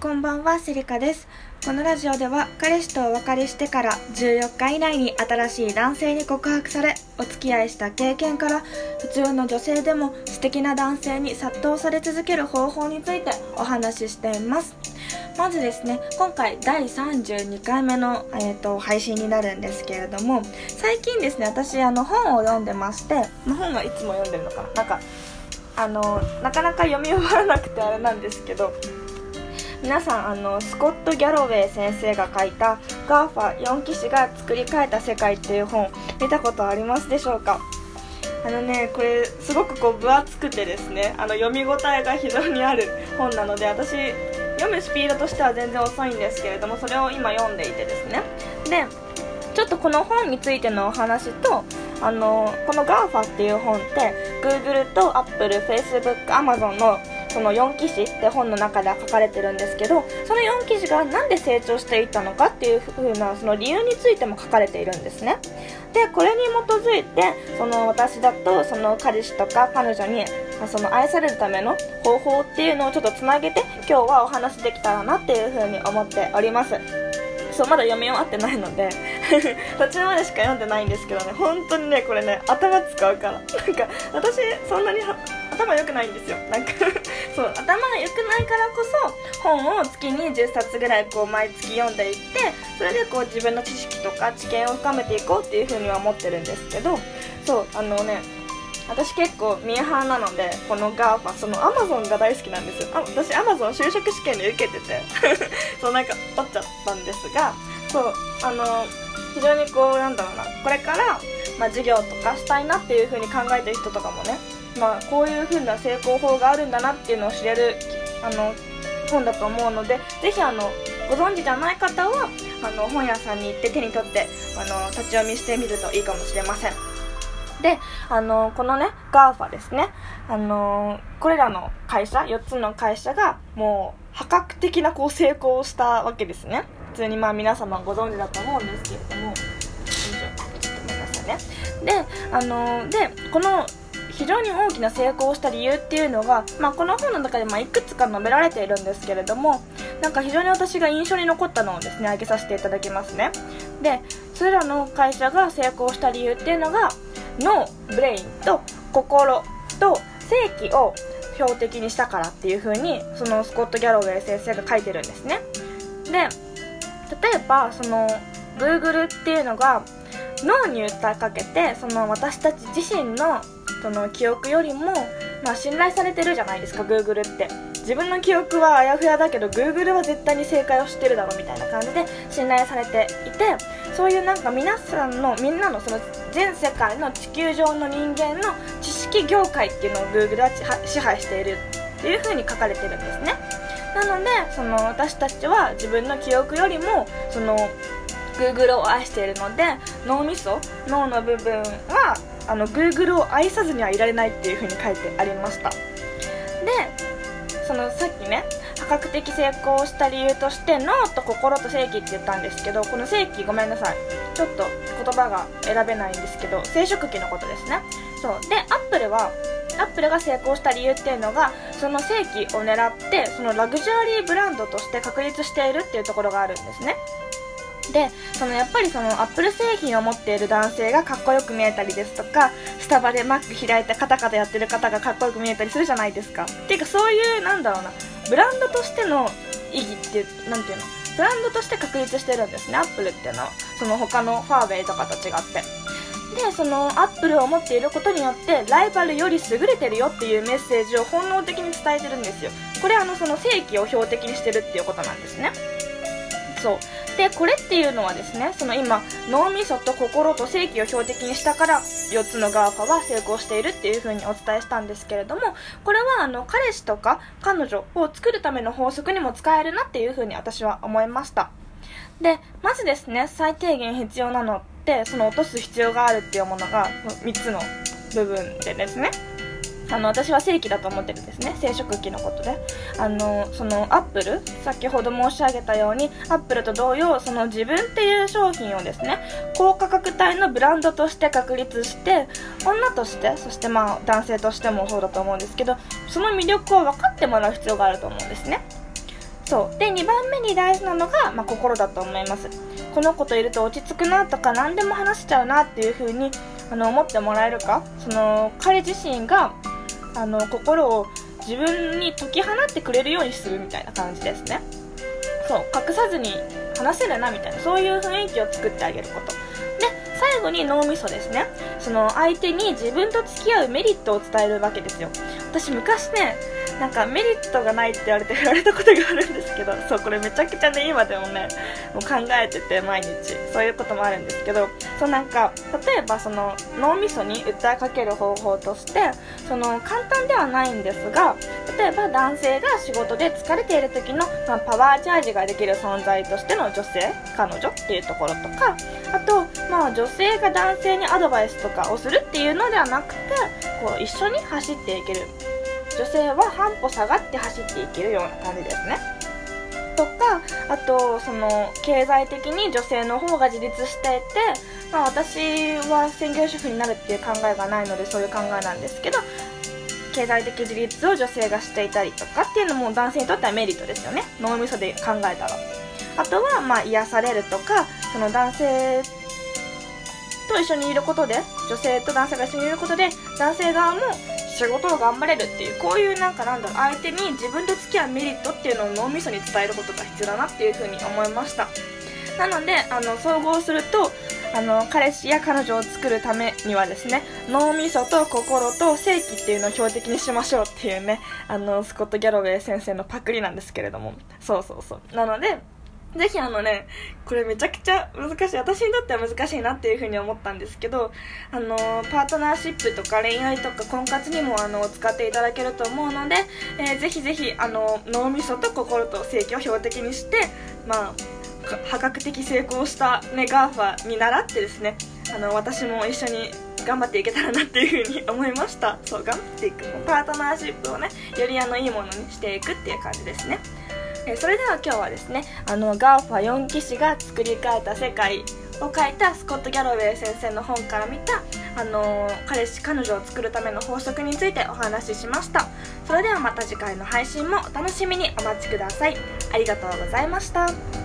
こんばんは、セリカです。このラジオでは、彼氏とお別れしてから14日以内に新しい男性に告白され、お付き合いした経験から、普通の女性でも素敵な男性に殺到され続ける方法についてお話ししています。まずですね、今回第32回目の、えー、と配信になるんですけれども、最近ですね、私あの本を読んでまして、本はいつも読んでるのかななんか、あの、なかなか読み終わらなくてあれなんですけど、皆さんあのスコット・ギャロウェイ先生が書いた「 GAFA 4騎士が作り変えた世界」っていう本見たことありますでしょうか？あのねこれすごくこう分厚くてですねあの読み応えが非常にある本なので私読むスピードとしては全然遅いんですけれどもそれを今読んでいてですね。でちょっとこの本についてのお話とあのこの GAFA っていう本って Google と Apple、Facebook、Amazon のその4騎士って本の中では書かれてるんですけどその4騎士がなんで成長していったのかっていう風なその理由についても書かれているんですね。でこれに基づいてその私だとその彼氏とか彼女にその愛されるための方法っていうのをちょっとつなげて今日はお話できたらなっていう風に思っております。そうまだ読み終わってないので 途中までしか読んでないんですけどね本当にねこれね頭使うから。なんか私そんなに頭良くないんですよ。なんか そう頭が良くないからこそ本を月に10冊ぐらいこう毎月読んでいってそれでこう自分の知識とか知見を深めていこうっていうふうには思ってるんですけどそうあのね私結構ミーハーなのでこの GAFA そのアマゾンが大好きなんですよ。あ私アマゾン就職試験で受けてて そうなんか取っちゃったんですがそうあの非常にこうなんだろうな。これから、まあ、授業とかしたいなっていう風に考えてる人とかもねまあ、こういう風な成功法があるんだなっていうのを知れるあの本だと思うのでぜひあのご存知じゃない方はあの本屋さんに行って手に取ってあの立ち読みしてみるといいかもしれません。であのこのね GAFA ですね。あのこれらの会社4つの会社がもう破格的なこう成功をしたわけですね。普通にまあ皆様ご存知だと思うんですけれども。ちょっとごめんなさいね。であのでこの非常に大きな成功をした理由っていうのが、まあ、この本の中でまいくつか述べられているんですけれどもなんか非常に私が印象に残ったのをですね挙げさせていただきますね。でそれらの会社が成功した理由っていうのが脳ブレインと心と正規を標的にしたからっていう風にそのスコット・ギャロウェイ先生が書いてるんですね。で例えばその Google っていうのが脳に訴えかけてその私たち自身のその記憶よりも、まあ、信頼されてるじゃないですか Google って。自分の記憶はあやふやだけど Google は絶対に正解を知ってるだろうみたいな感じで信頼されていてそういうなんか皆さんのみんなのその全世界の地球上の人間の知識業界っていうのを Google は支配しているっていう風に書かれてるんですね。なのでその私たちは自分の記憶よりもその Google を愛しているので脳みそ脳の部分はあの Google を愛さずにはいられないっていう風に書いてありました。でそのさっきね破格的成功した理由として脳と心と正規って言ったんですけどこの正規ごめんなさい。ちょっと言葉が選べないんですけど生殖器のことですね。そう。でアップルはアップルが成功した理由っていうのがその性器を狙ってそのラグジュアリーブランドとして確立しているっていうところがあるんですね。でそのやっぱりそのアップル製品を持っている男性がかっこよく見えたりですとかスタバでマック開いてカタカタやってる方がかっこよく見えたりするじゃないですか。っていうかそういうなんだろうなブランドとしての意義ってなんていうの？ブランドとして確立してるんですねアップルっていうのは。その他のファーウェイとかと違って。でそのアップルを持っていることによってライバルより優れてるよっていうメッセージを本能的に伝えてるんですよ。これあのその正規を標的にしてるっていうことなんですね。そう。でこれっていうのはですねその今脳みそと心と正規を標的にしたから4つの GAFA は成功しているっていう風にお伝えしたんですけれどもこれはあの彼氏とか彼女を作るための法則にも使えるなっていう風に私は思いました。でまずですね最低限必要なのってその落とす必要があるっていうものが3つの部分でですね。あの私は正規だと思ってるんですね。生殖器のことで。あのそのアップル先ほど申し上げたようにアップルと同様その自分っていう商品をですね高価格帯のブランドとして確立して女としてそしてまあ男性としてもそうだと思うんですけどその魅力を分かってもらう必要があると思うんですね。そう。で2番目に大事なのが、まあ、心だと思います。この子といると落ち着くなとか何でも話しちゃうなっていう風にあの思ってもらえるか？その彼自身があの心を自分に解き放ってくれるようにするみたいな感じですね。そう隠さずに話せるなみたいなそういう雰囲気を作ってあげること。で最後に脳みそですね。その相手に自分と付き合うメリットを伝えるわけですよ。私昔ねなんかメリットがないって言われて 振られたことがあるんですけどそうこれめちゃくちゃね今でもねもう考えてて毎日。そういうこともあるんですけどそうなんか例えばその脳みそに訴えかける方法としてその簡単ではないんですが例えば男性が仕事で疲れている時の、まあ、パワーチャージができる存在としての女性彼女っていうところとかあと、まあ、女性が男性にアドバイスとかをするっていうのではなくてこう一緒に走っていける。女性は半歩下がって走っていけるような感じですね。とかあとその経済的に女性の方が自立していて、まあ、私は専業主婦になるっていう考えがないのでそういう考えなんですけど経済的自立を女性がしていたりとかっていうのも男性にとってはメリットですよね。脳みそで考えたら。あとはまあ癒されるとかその男性と一緒にいることで女性と男性が一緒にいることで男性側も仕事を頑張れるっていうこういうなんかなんだろう相手に自分と付き合うメリットっていうのを脳みそに伝えることが必要だなっていうふうに思いました。なのであの総合するとあの彼氏や彼女を作るためにはですね脳みそと心と正気っていうのを標的にしましょうっていうねあのスコット・ギャロウェイ先生のパクリなんですけれども。そうそうそう。なのでぜひあのね、これめちゃくちゃ難しい。私にとっては難しいなっていうふうに思ったんですけど、あの、パートナーシップとか恋愛とか婚活にもあの、使っていただけると思うので、えー、ぜひぜひあの、脳みそと心と性器を標的にして、まあ、破格的成功したね、 GAFA に習ってですね、あの、私も一緒に頑張っていけたらなっていうふうに思いました。そう頑張っていく。パートナーシップをねよりあのいいものにしていくっていう感じですね。えそれでは今日はですねあの GAFA 4騎士が作り変えた世界を書いたスコット・ギャロウェイ先生の本から見た、あの彼氏彼女を作るための法則についてお話ししました。それではまた次回の配信もお楽しみにお待ちください。ありがとうございました。